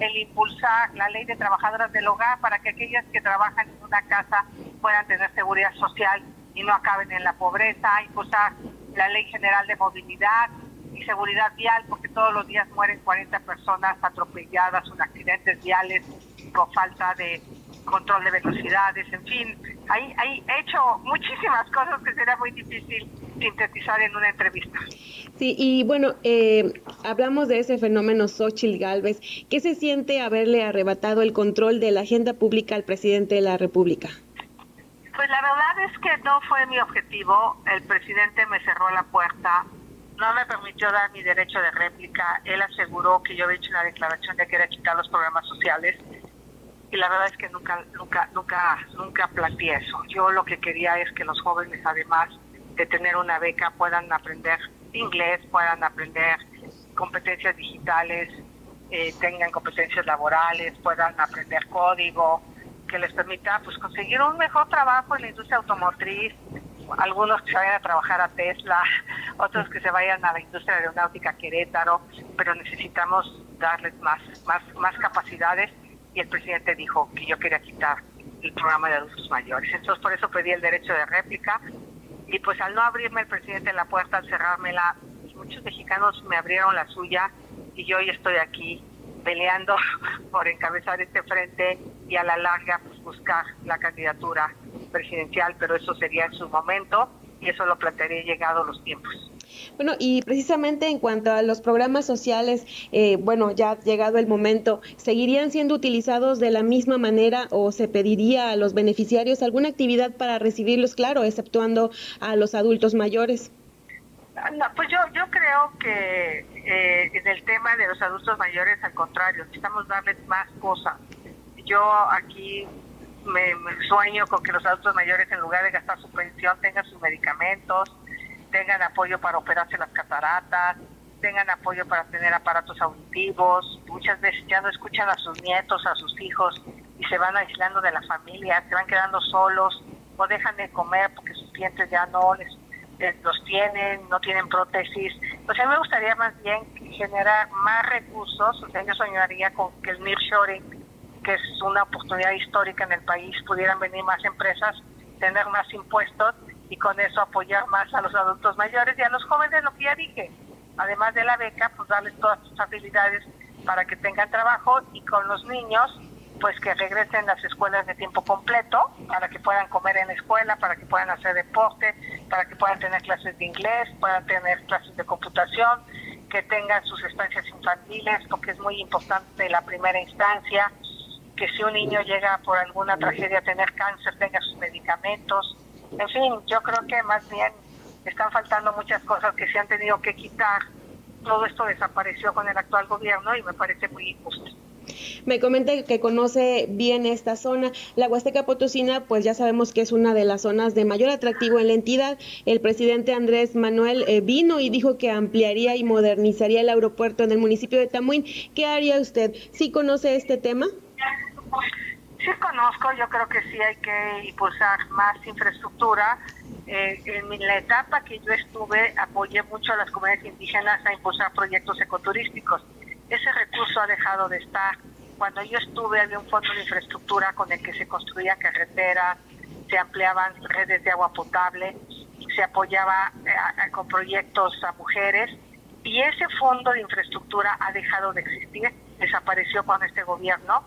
el impulsar la ley de trabajadoras del hogar para que aquellas que trabajan en una casa puedan tener seguridad social y no acaben en la pobreza, impulsar la ley general de movilidad, y seguridad vial, porque todos los días mueren 40 personas atropelladas o accidentes viales por falta de control de velocidades, en fin, hay, hay hecho muchísimas cosas que será muy difícil sintetizar en una entrevista. Sí, y bueno, eh, hablamos de ese fenómeno Xochitl Galvez. ¿Qué se siente haberle arrebatado el control de la agenda pública al presidente de la República? Pues la verdad es que no fue mi objetivo. El presidente me cerró la puerta no me permitió dar mi derecho de réplica. Él aseguró que yo había hecho una declaración de que era quitar los programas sociales y la verdad es que nunca, nunca, nunca, nunca planteé eso. Yo lo que quería es que los jóvenes, además de tener una beca, puedan aprender inglés, puedan aprender competencias digitales, eh, tengan competencias laborales, puedan aprender código, que les permita pues conseguir un mejor trabajo en la industria automotriz, algunos que se vayan a trabajar a Tesla, (laughs) otros que se vayan a la industria aeronáutica Querétaro, pero necesitamos darles más, más, más capacidades. Y el presidente dijo que yo quería quitar el programa de adultos mayores. Entonces por eso pedí el derecho de réplica. Y pues al no abrirme el presidente la puerta, al cerrármela, pues muchos mexicanos me abrieron la suya y yo hoy estoy aquí peleando (laughs) por encabezar este frente y a la larga pues, buscar la candidatura presidencial, pero eso sería en su momento y eso lo plantearé llegado los tiempos. Bueno, y precisamente en cuanto a los programas sociales, eh, bueno, ya ha llegado el momento, ¿seguirían siendo utilizados de la misma manera o se pediría a los beneficiarios alguna actividad para recibirlos, claro, exceptuando a los adultos mayores? pues yo, yo creo que eh, en el tema de los adultos mayores, al contrario, necesitamos darles más cosas. Yo aquí me, sueño con que los adultos mayores, en lugar de gastar su pensión, tengan sus medicamentos, tengan apoyo para operarse las cataratas, tengan apoyo para tener aparatos auditivos. Muchas veces ya no escuchan a sus nietos, a sus hijos y se van aislando de la familia, se van quedando solos o dejan de comer porque sus dientes ya no les, los tienen, no tienen prótesis. Pues a mí me gustaría más bien generar más recursos, o yo soñaría con que el nearshoring, que es una oportunidad histórica en el país, pudieran venir más empresas, tener más impuestos y con eso apoyar más a los adultos mayores y a los jóvenes, lo que ya dije. Además de la beca, pues darles todas sus habilidades para que tengan trabajo y con los niños, pues que regresen a las escuelas de tiempo completo para que puedan comer en la escuela, para que puedan hacer deporte, para que puedan tener clases de inglés, puedan tener clases de computación, que tengan sus estancias infantiles, porque es muy importante la primera instancia, que si un niño llega por alguna tragedia a tener cáncer, tenga sus medicamentos, en fin, yo creo que más bien están faltando muchas cosas que se han tenido que quitar. Todo esto desapareció con el actual gobierno y me parece muy injusto. Me comenta que conoce bien esta zona. La Huasteca Potosina, pues ya sabemos que es una de las zonas de mayor atractivo en la entidad. El presidente Andrés Manuel eh, vino y dijo que ampliaría y modernizaría el aeropuerto en el municipio de Tamuín. ¿Qué haría usted? ¿Sí conoce este tema? Sí conozco, yo creo que sí hay que impulsar más infraestructura. Eh, en la etapa que yo estuve apoyé mucho a las comunidades indígenas a impulsar proyectos ecoturísticos. Ese recurso ha dejado de estar. Cuando yo estuve había un fondo de infraestructura con el que se construía carreteras, se ampliaban redes de agua potable, se apoyaba eh, con proyectos a mujeres y ese fondo de infraestructura ha dejado de existir, desapareció con este gobierno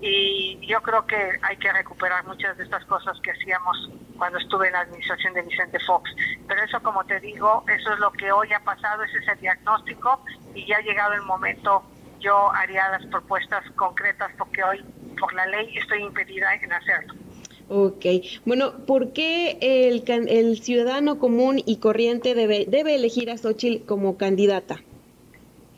y yo creo que hay que recuperar muchas de estas cosas que hacíamos cuando estuve en la administración de Vicente Fox. Pero eso, como te digo, eso es lo que hoy ha pasado, ese es el diagnóstico y ya ha llegado el momento, yo haría las propuestas concretas porque hoy, por la ley, estoy impedida en hacerlo. Ok, bueno, ¿por qué el, el ciudadano común y corriente debe, debe elegir a Xochitl como candidata?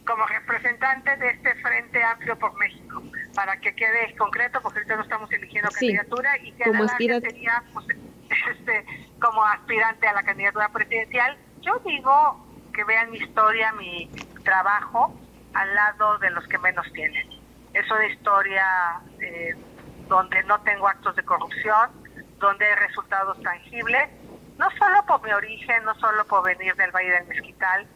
Como representante de este Frente Amplio por México para que quede concreto, porque ahorita no estamos eligiendo candidatura y que como sería pues, (laughs) este, como aspirante a la candidatura presidencial. Yo digo que vean mi historia, mi trabajo al lado de los que menos tienen. Es una historia eh, donde no tengo actos de corrupción, donde hay resultados tangibles, no solo por mi origen, no solo por venir del Valle del Mezquital,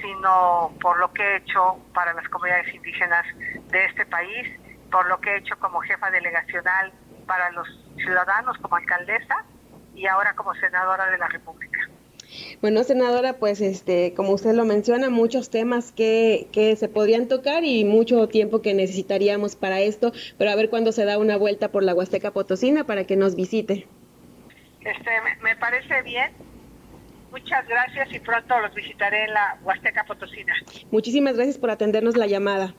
sino por lo que he hecho para las comunidades indígenas de este país por lo que he hecho como jefa delegacional para los ciudadanos, como alcaldesa y ahora como senadora de la República. Bueno, senadora, pues este, como usted lo menciona, muchos temas que, que se podrían tocar y mucho tiempo que necesitaríamos para esto, pero a ver cuándo se da una vuelta por la Huasteca Potosina para que nos visite. Este, me parece bien. Muchas gracias y pronto los visitaré en la Huasteca Potosina. Muchísimas gracias por atendernos la llamada.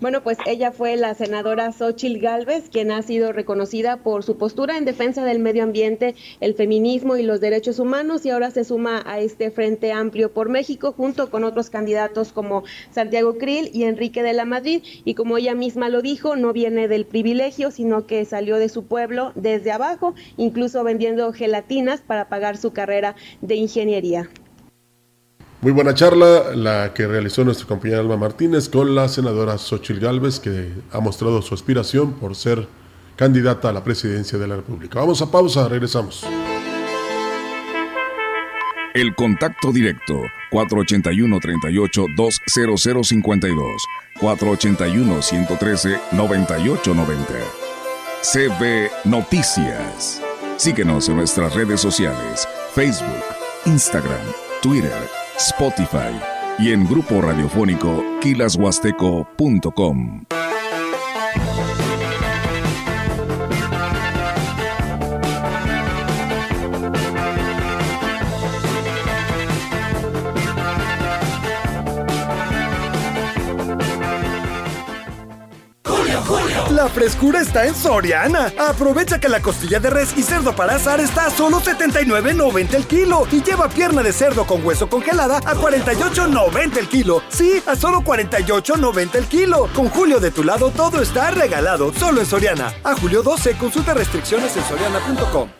Bueno, pues ella fue la senadora Xochil Gálvez, quien ha sido reconocida por su postura en defensa del medio ambiente, el feminismo y los derechos humanos y ahora se suma a este Frente Amplio por México junto con otros candidatos como Santiago Krill y Enrique de la Madrid y como ella misma lo dijo, no viene del privilegio, sino que salió de su pueblo desde abajo, incluso vendiendo gelatinas para pagar su carrera de ingeniería. Muy buena charla la que realizó nuestra compañera Alma Martínez con la senadora Xochil Gálvez, que ha mostrado su aspiración por ser candidata a la presidencia de la República. Vamos a pausa, regresamos. El contacto directo 481-38-20052 481-113-9890 CB Noticias. Síguenos en nuestras redes sociales, Facebook, Instagram, Twitter Spotify y en grupo radiofónico kilashuasteco.com. frescura está en Soriana. Aprovecha que la costilla de res y cerdo para asar está a solo 79.90 el kilo y lleva pierna de cerdo con hueso congelada a 48.90 el kilo. Sí, a solo 48.90 el kilo. Con Julio de tu lado todo está regalado, solo en Soriana. A julio 12 consulta restricciones en soriana.com.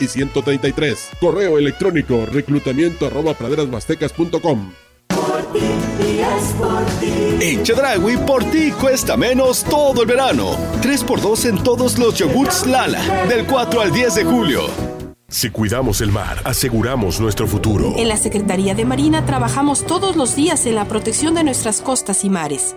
y 133. Correo electrónico reclutamiento arroba praderasmastecas.com. En Chedragui, por ti cuesta menos todo el verano. 3x2 en todos los yogurts Lala, del 4 al 10 de julio. Si cuidamos el mar, aseguramos nuestro futuro. En la Secretaría de Marina trabajamos todos los días en la protección de nuestras costas y mares.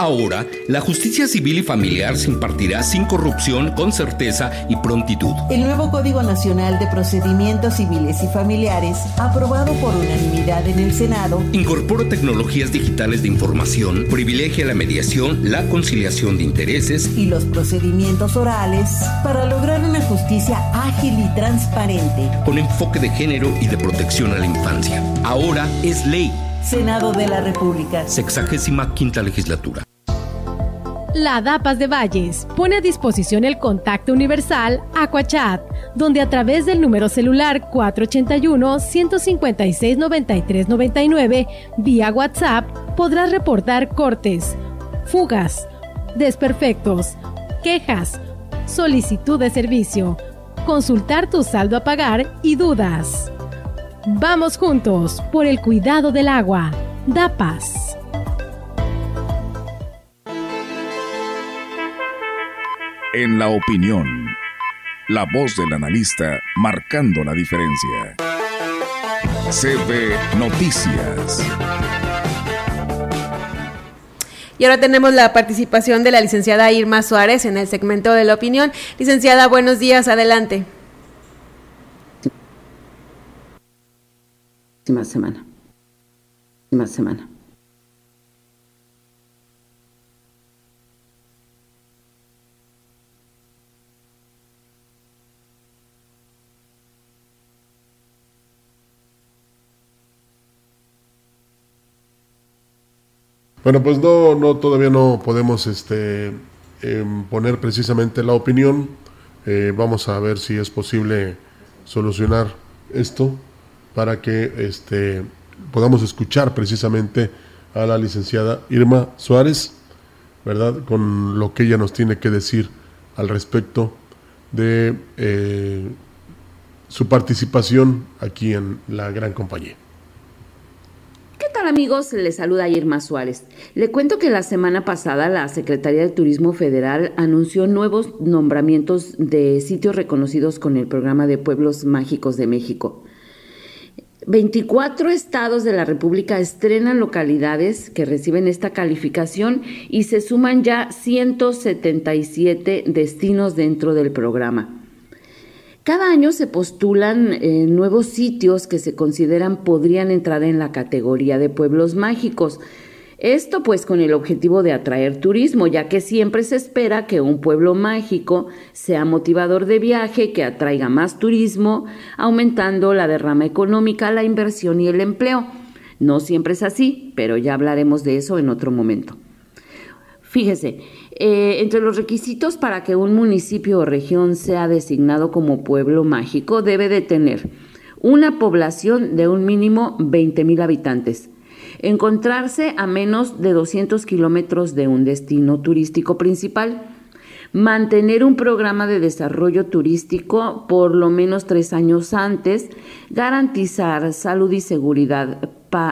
Ahora, la justicia civil y familiar se impartirá sin corrupción, con certeza y prontitud. El nuevo Código Nacional de Procedimientos Civiles y Familiares, aprobado por unanimidad en el Senado, incorpora tecnologías digitales de información, privilegia la mediación, la conciliación de intereses y los procedimientos orales para lograr una justicia ágil y transparente, con enfoque de género y de protección a la infancia. Ahora es ley. Senado de la República. Sexagésima quinta legislatura. La DAPAS de Valles pone a disposición el contacto universal Aquachat, donde a través del número celular 481-156-9399 vía WhatsApp podrás reportar cortes, fugas, desperfectos, quejas, solicitud de servicio, consultar tu saldo a pagar y dudas. Vamos juntos por el cuidado del agua. DAPAS. En la opinión, la voz del analista marcando la diferencia. CB Noticias. Y ahora tenemos la participación de la licenciada Irma Suárez en el segmento de la opinión. Licenciada, buenos días, adelante. Próxima semana. Próxima semana. Bueno, pues no, no, todavía no podemos este, em, poner precisamente la opinión. Eh, vamos a ver si es posible solucionar esto para que este, podamos escuchar precisamente a la licenciada Irma Suárez, ¿verdad? Con lo que ella nos tiene que decir al respecto de eh, su participación aquí en la gran compañía. ¿Qué tal amigos? Les saluda Irma Suárez. Le cuento que la semana pasada la Secretaría de Turismo Federal anunció nuevos nombramientos de sitios reconocidos con el programa de Pueblos Mágicos de México. 24 estados de la República estrenan localidades que reciben esta calificación y se suman ya 177 destinos dentro del programa. Cada año se postulan eh, nuevos sitios que se consideran podrían entrar en la categoría de pueblos mágicos. Esto pues con el objetivo de atraer turismo, ya que siempre se espera que un pueblo mágico sea motivador de viaje, que atraiga más turismo, aumentando la derrama económica, la inversión y el empleo. No siempre es así, pero ya hablaremos de eso en otro momento. Fíjese, eh, entre los requisitos para que un municipio o región sea designado como pueblo mágico debe de tener una población de un mínimo 20 mil habitantes, encontrarse a menos de 200 kilómetros de un destino turístico principal, mantener un programa de desarrollo turístico por lo menos tres años antes, garantizar salud y seguridad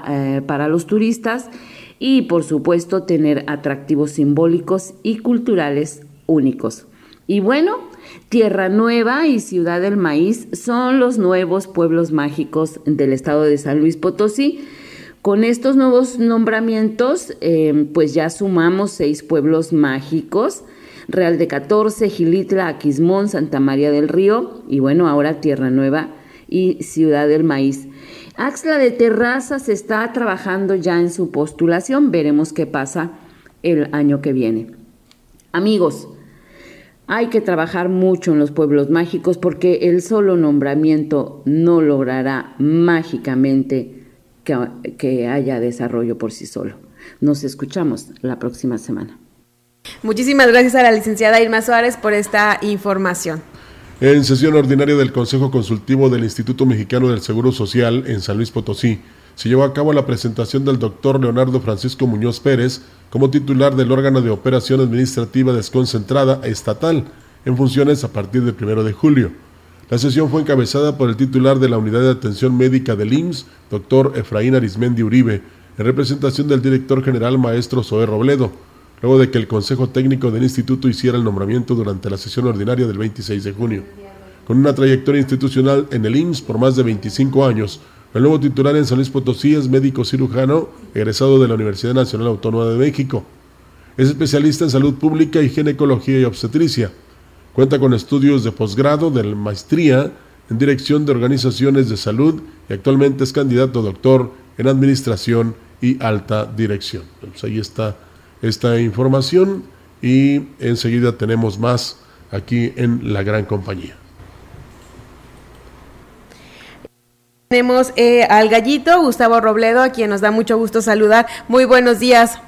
eh, para los turistas y por supuesto tener atractivos simbólicos y culturales únicos. Y bueno, Tierra Nueva y Ciudad del Maíz son los nuevos pueblos mágicos del estado de San Luis Potosí. Con estos nuevos nombramientos, eh, pues ya sumamos seis pueblos mágicos. Real de 14, Gilitla, Aquismón, Santa María del Río y bueno, ahora Tierra Nueva y Ciudad del Maíz. Axla de Terrazas está trabajando ya en su postulación, veremos qué pasa el año que viene. Amigos, hay que trabajar mucho en los pueblos mágicos porque el solo nombramiento no logrará mágicamente que, haya desarrollo por sí solo. Nos escuchamos la próxima semana. Muchísimas gracias a la licenciada Irma Suárez por esta información. En sesión ordinaria del Consejo Consultivo del Instituto Mexicano del Seguro Social en San Luis Potosí, se llevó a cabo la presentación del doctor Leonardo Francisco Muñoz Pérez como titular del órgano de operación administrativa desconcentrada estatal en funciones a partir del 1 de julio. La sesión fue encabezada por el titular de la Unidad de Atención Médica del IMSS, doctor Efraín Arismendi Uribe, en representación del director general maestro Zoé Robledo, luego de que el Consejo Técnico del Instituto hiciera el nombramiento durante la sesión ordinaria del 26 de junio. Con una trayectoria institucional en el IMSS por más de 25 años, el nuevo titular en San Luis Potosí es médico cirujano, egresado de la Universidad Nacional Autónoma de México. Es especialista en salud pública y ginecología y obstetricia. Cuenta con estudios de posgrado de maestría en dirección de organizaciones de salud y actualmente es candidato a doctor en administración y alta dirección. Pues ahí está esta información y enseguida tenemos más aquí en la gran compañía. Tenemos eh, al gallito Gustavo Robledo, a quien nos da mucho gusto saludar. Muy buenos días.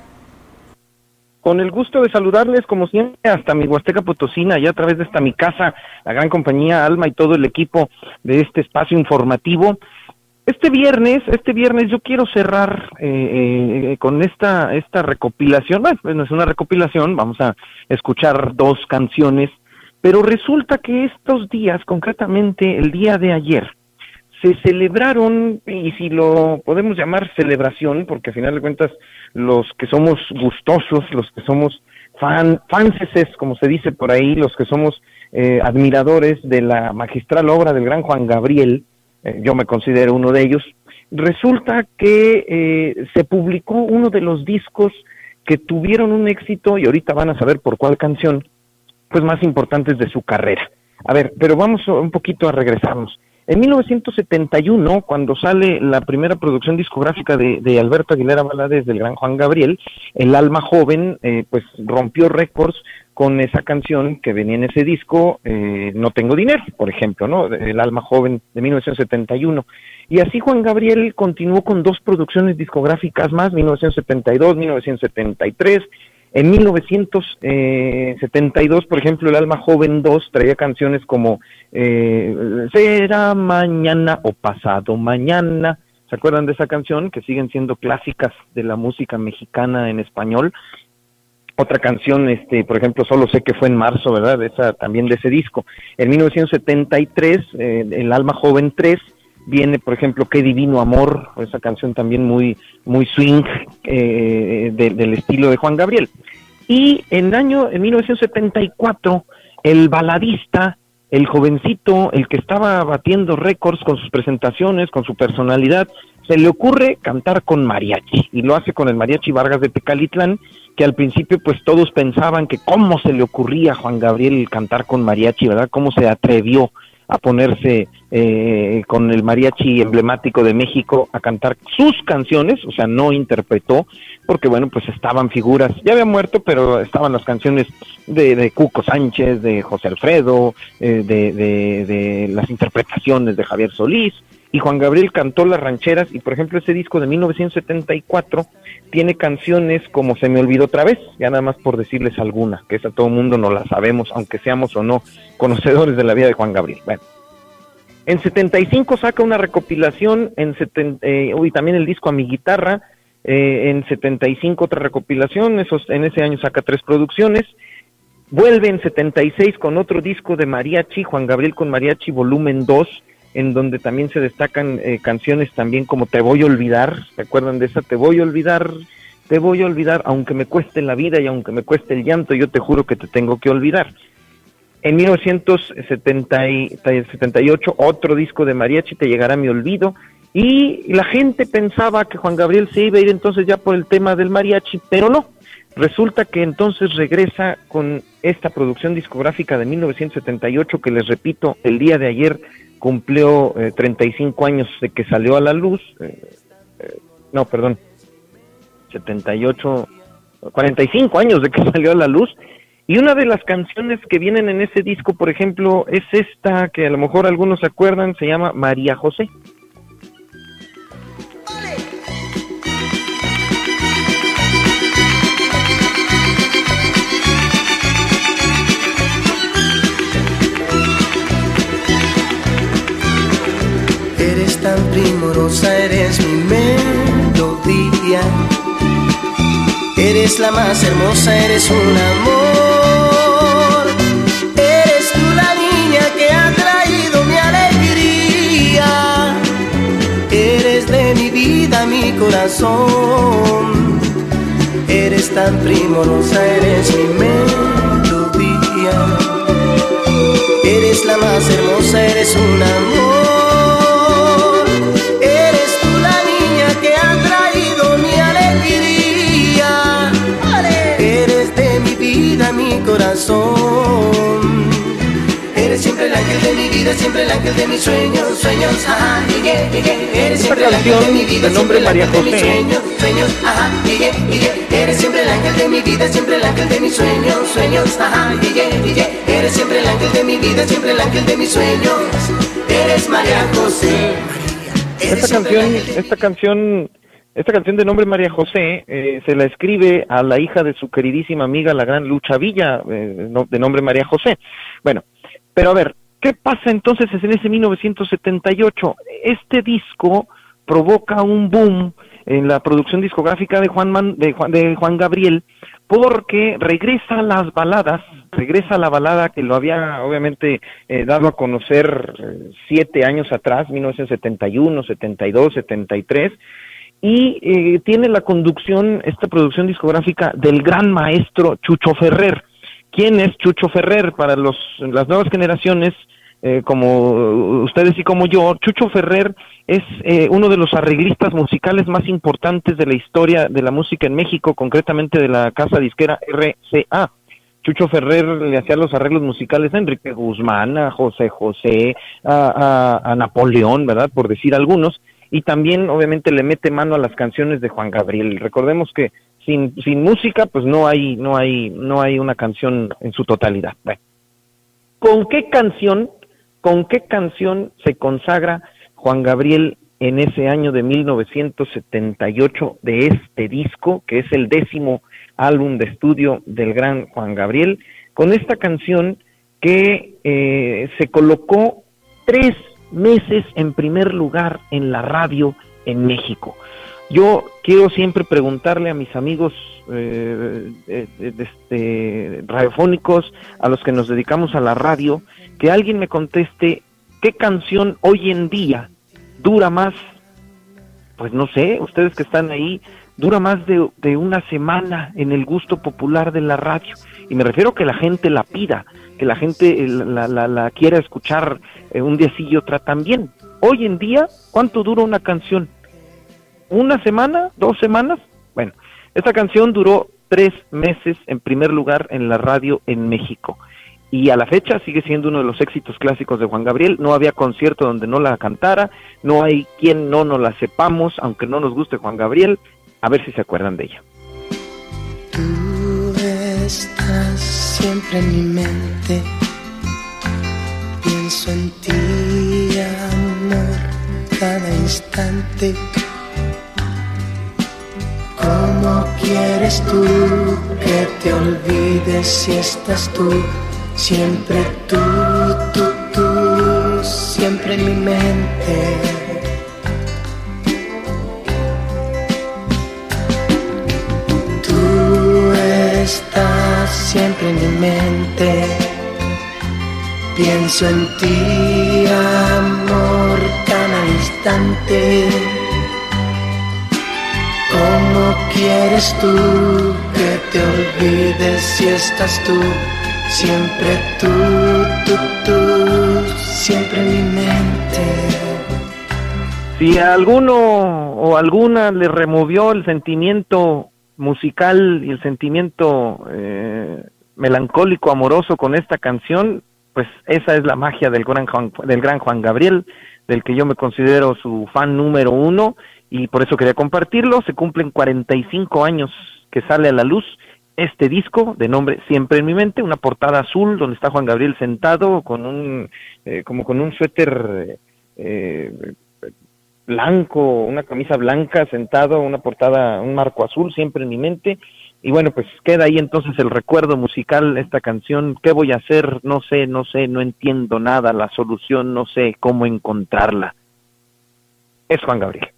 Con el gusto de saludarles, como siempre, hasta mi Huasteca Potosina, y a través de esta mi casa, la gran compañía Alma y todo el equipo de este espacio informativo. Este viernes, este viernes yo quiero cerrar eh, eh, con esta esta recopilación. Bueno, pues es una recopilación, vamos a escuchar dos canciones, pero resulta que estos días, concretamente el día de ayer, se celebraron, y si lo podemos llamar celebración, porque a final de cuentas los que somos gustosos, los que somos fan, fanses, como se dice por ahí, los que somos eh, admiradores de la magistral obra del gran Juan Gabriel, eh, yo me considero uno de ellos, resulta que eh, se publicó uno de los discos que tuvieron un éxito, y ahorita van a saber por cuál canción, pues más importantes de su carrera. A ver, pero vamos un poquito a regresarnos. En 1971, cuando sale la primera producción discográfica de, Alberto Aguilera Valadez del gran Juan Gabriel, El alma joven, eh, pues rompió récords con esa canción que venía en ese disco, eh, No tengo dinero, por ejemplo, ¿no? El alma joven de 1971. Y así Juan Gabriel continuó con dos producciones discográficas más, 1972, 1973, en 1972, por ejemplo, El Alma Joven 2 traía canciones como eh, Será mañana o pasado mañana. ¿Se acuerdan de esa canción? Que siguen siendo clásicas de la música mexicana en español. Otra canción, este, por ejemplo, solo sé que fue en marzo, ¿verdad? Esa, también de ese disco. En 1973, eh, El Alma Joven 3 viene, por ejemplo, Qué Divino Amor, esa canción también muy, muy swing eh, del estilo de Juan Gabriel. Y en el año en 1974, el baladista, el jovencito, el que estaba batiendo récords con sus presentaciones, con su personalidad, se le ocurre cantar con mariachi y lo hace con el mariachi Vargas de Tecalitlán, que al principio pues todos pensaban que cómo se le ocurría a Juan Gabriel cantar con mariachi, ¿verdad? ¿Cómo se atrevió a ponerse eh, con el mariachi emblemático de México a cantar sus canciones, o sea, no interpretó, porque bueno, pues estaban figuras, ya había muerto, pero estaban las canciones de, de Cuco Sánchez, de José Alfredo, eh, de, de, de las interpretaciones de Javier Solís, y Juan Gabriel cantó las rancheras y por ejemplo ese disco de 1974 tiene canciones como Se me olvidó otra vez, ya nada más por decirles alguna, que esa todo el mundo no la sabemos, aunque seamos o no conocedores de la vida de Juan Gabriel. Bueno, en 75 saca una recopilación, en eh, y también el disco a mi guitarra, eh, en 75 otra recopilación, en ese año saca tres producciones, Vuelve en 76 con otro disco de mariachi, Juan Gabriel con mariachi volumen 2, en donde también se destacan eh, canciones también como Te voy a olvidar, ¿se acuerdan de esa? Te voy a olvidar, te voy a olvidar, aunque me cueste la vida y aunque me cueste el llanto, yo te juro que te tengo que olvidar. En 1978, otro disco de mariachi, Te llegará mi olvido, y la gente pensaba que Juan Gabriel se iba a ir entonces ya por el tema del mariachi, pero no. Resulta que entonces regresa con esta producción discográfica de 1978 que les repito, el día de ayer cumplió 35 eh, años de que salió a la luz. Eh, eh, no, perdón. 78 45 años de que (laughs) salió a la luz y una de las canciones que vienen en ese disco, por ejemplo, es esta que a lo mejor algunos se acuerdan, se llama María José. Tan primorosa, eres mi melodía. Eres la más hermosa, eres un amor. Eres tú la niña que ha traído mi alegría. Eres de mi vida, mi corazón. Eres tan primorosa, eres mi melodía. Eres la más hermosa, eres un amor. Corazón. Eres siempre el ángel de mi vida, siempre el ángel de mis sueños, sueños, ajá, Eres siempre el ángel de mi vida, siempre el ángel de mis sueños, sueños, ajá, Eres siempre el ángel de mi vida, siempre el ángel de mis sueños, sueños, ajá, Eres siempre el ángel de mi vida, siempre el ángel de mis sueños. Eres María José. Esta canción, esta canción esta canción de nombre María José eh, se la escribe a la hija de su queridísima amiga, la gran Lucha Villa, eh, de nombre María José. Bueno, pero a ver, ¿qué pasa entonces en ese 1978? Este disco provoca un boom en la producción discográfica de Juan, de, Juan de Juan Gabriel porque regresa a las baladas, regresa a la balada que lo había obviamente eh, dado a conocer siete años atrás, 1971, 72, 73, y eh, tiene la conducción, esta producción discográfica del gran maestro Chucho Ferrer. ¿Quién es Chucho Ferrer? Para los, las nuevas generaciones, eh, como ustedes y como yo, Chucho Ferrer es eh, uno de los arreglistas musicales más importantes de la historia de la música en México, concretamente de la casa disquera RCA. Chucho Ferrer le hacía los arreglos musicales a Enrique Guzmán, a José José, a, a Napoleón, ¿verdad? Por decir algunos y también obviamente le mete mano a las canciones de Juan Gabriel. Recordemos que sin, sin música pues no hay no hay no hay una canción en su totalidad. ¿Con qué canción con qué canción se consagra Juan Gabriel en ese año de 1978 de este disco, que es el décimo álbum de estudio del gran Juan Gabriel, con esta canción que eh, se colocó tres meses en primer lugar en la radio en México. Yo quiero siempre preguntarle a mis amigos eh, este, radiofónicos, a los que nos dedicamos a la radio, que alguien me conteste qué canción hoy en día dura más, pues no sé, ustedes que están ahí, dura más de, de una semana en el gusto popular de la radio. Y me refiero a que la gente la pida, que la gente la, la, la quiera escuchar eh, un día sí y otra también. Hoy en día, ¿cuánto dura una canción? ¿Una semana? ¿Dos semanas? Bueno, esta canción duró tres meses en primer lugar en la radio en México. Y a la fecha sigue siendo uno de los éxitos clásicos de Juan Gabriel. No había concierto donde no la cantara, no hay quien no nos la sepamos, aunque no nos guste Juan Gabriel. A ver si se acuerdan de ella. Siempre en mi mente. Pienso en ti, amor, cada instante. ¿Cómo quieres tú que te olvides si estás tú? Siempre tú, tú, tú, siempre en mi mente. Tú estás siempre en mi mente. Pienso en ti, amor, cada instante. ¿Cómo quieres tú que te olvides si estás tú? Siempre tú, tú, tú, siempre en mi mente. Si a alguno o alguna le removió el sentimiento musical y el sentimiento eh, melancólico, amoroso con esta canción, pues esa es la magia del gran, Juan, del gran Juan Gabriel, del que yo me considero su fan número uno y por eso quería compartirlo. Se cumplen 45 años que sale a la luz este disco de nombre Siempre en mi mente, una portada azul donde está Juan Gabriel sentado con un, eh, como con un suéter eh, blanco, una camisa blanca, sentado, una portada, un marco azul, siempre en mi mente. Y bueno, pues queda ahí entonces el recuerdo musical, esta canción, ¿qué voy a hacer? No sé, no sé, no entiendo nada, la solución, no sé cómo encontrarla. Es Juan Gabriel.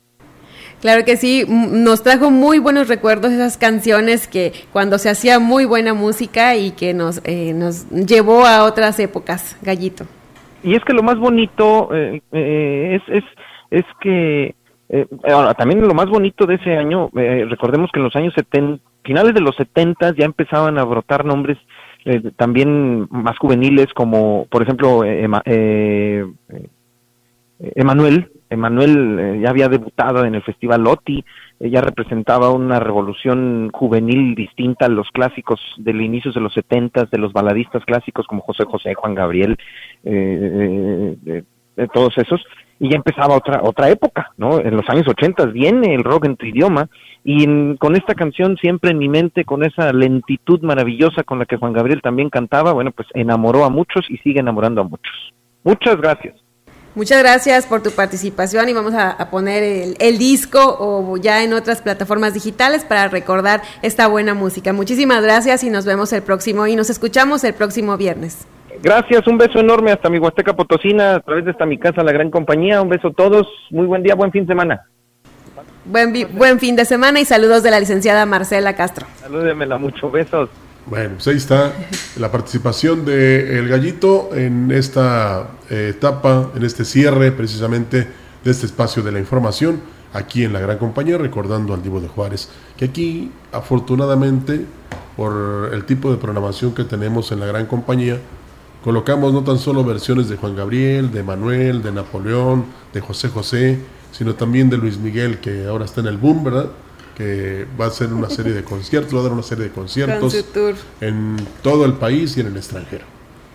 Claro que sí, nos trajo muy buenos recuerdos esas canciones que cuando se hacía muy buena música y que nos, eh, nos llevó a otras épocas, Gallito. Y es que lo más bonito eh, eh, es, es es que eh, ahora, también lo más bonito de ese año, eh, recordemos que en los años 70, finales de los 70 ya empezaban a brotar nombres eh, también más juveniles como, por ejemplo, eh, Emanuel. Emanuel ya había debutado en el Festival Loti, ella representaba una revolución juvenil distinta a los clásicos del inicio de los 70 de los baladistas clásicos como José José, Juan Gabriel, todos esos y ya empezaba otra otra época, ¿no? En los años 80 viene el rock en tu idioma y con esta canción siempre en mi mente, con esa lentitud maravillosa con la que Juan Gabriel también cantaba, bueno, pues enamoró a muchos y sigue enamorando a muchos. Muchas gracias. Muchas gracias por tu participación y vamos a, poner el, el, disco o ya en otras plataformas digitales para recordar esta buena música. Muchísimas gracias y nos vemos el próximo y nos escuchamos el próximo viernes. Gracias, un beso enorme hasta mi Huasteca Potosina, a través de esta mi casa, la gran compañía. Un beso a todos, muy buen día, buen fin de semana. Buen, buen fin de semana y saludos de la licenciada Marcela Castro. Salúdemela mucho, besos. Bueno, pues ahí está la participación de El Gallito en esta eh, etapa, en este cierre precisamente de este espacio de la información, aquí en la Gran Compañía, recordando al Divo de Juárez, que aquí afortunadamente, por el tipo de programación que tenemos en la Gran Compañía, colocamos no tan solo versiones de Juan Gabriel, de Manuel, de Napoleón, de José José, sino también de Luis Miguel, que ahora está en el boom, ¿verdad? Que va a hacer una serie de conciertos, va a dar una serie de conciertos en todo el país y en el extranjero.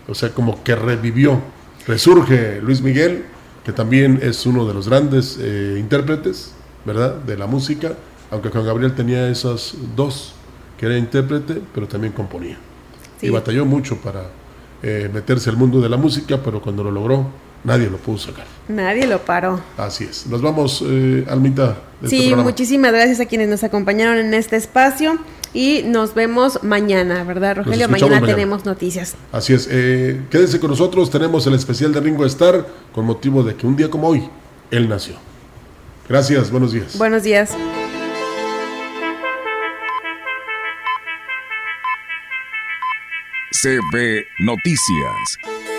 O sea, como que revivió, resurge Luis Miguel, que también es uno de los grandes eh, intérpretes, ¿verdad? De la música, aunque Juan Gabriel tenía esas dos, que era intérprete, pero también componía. Y batalló mucho para eh, meterse al mundo de la música, pero cuando lo logró, nadie lo pudo sacar. Nadie lo paró. Así es. Nos vamos, eh, Almita. De este sí, muchísimas gracias a quienes nos acompañaron en este espacio y nos vemos mañana, ¿verdad, Rogelio? Mañana, tenemos noticias. Así es. Eh, quédense con nosotros. Tenemos el especial de Ringo Starr con motivo de que un día como hoy, él nació. Gracias, buenos días. Buenos días. CB Noticias,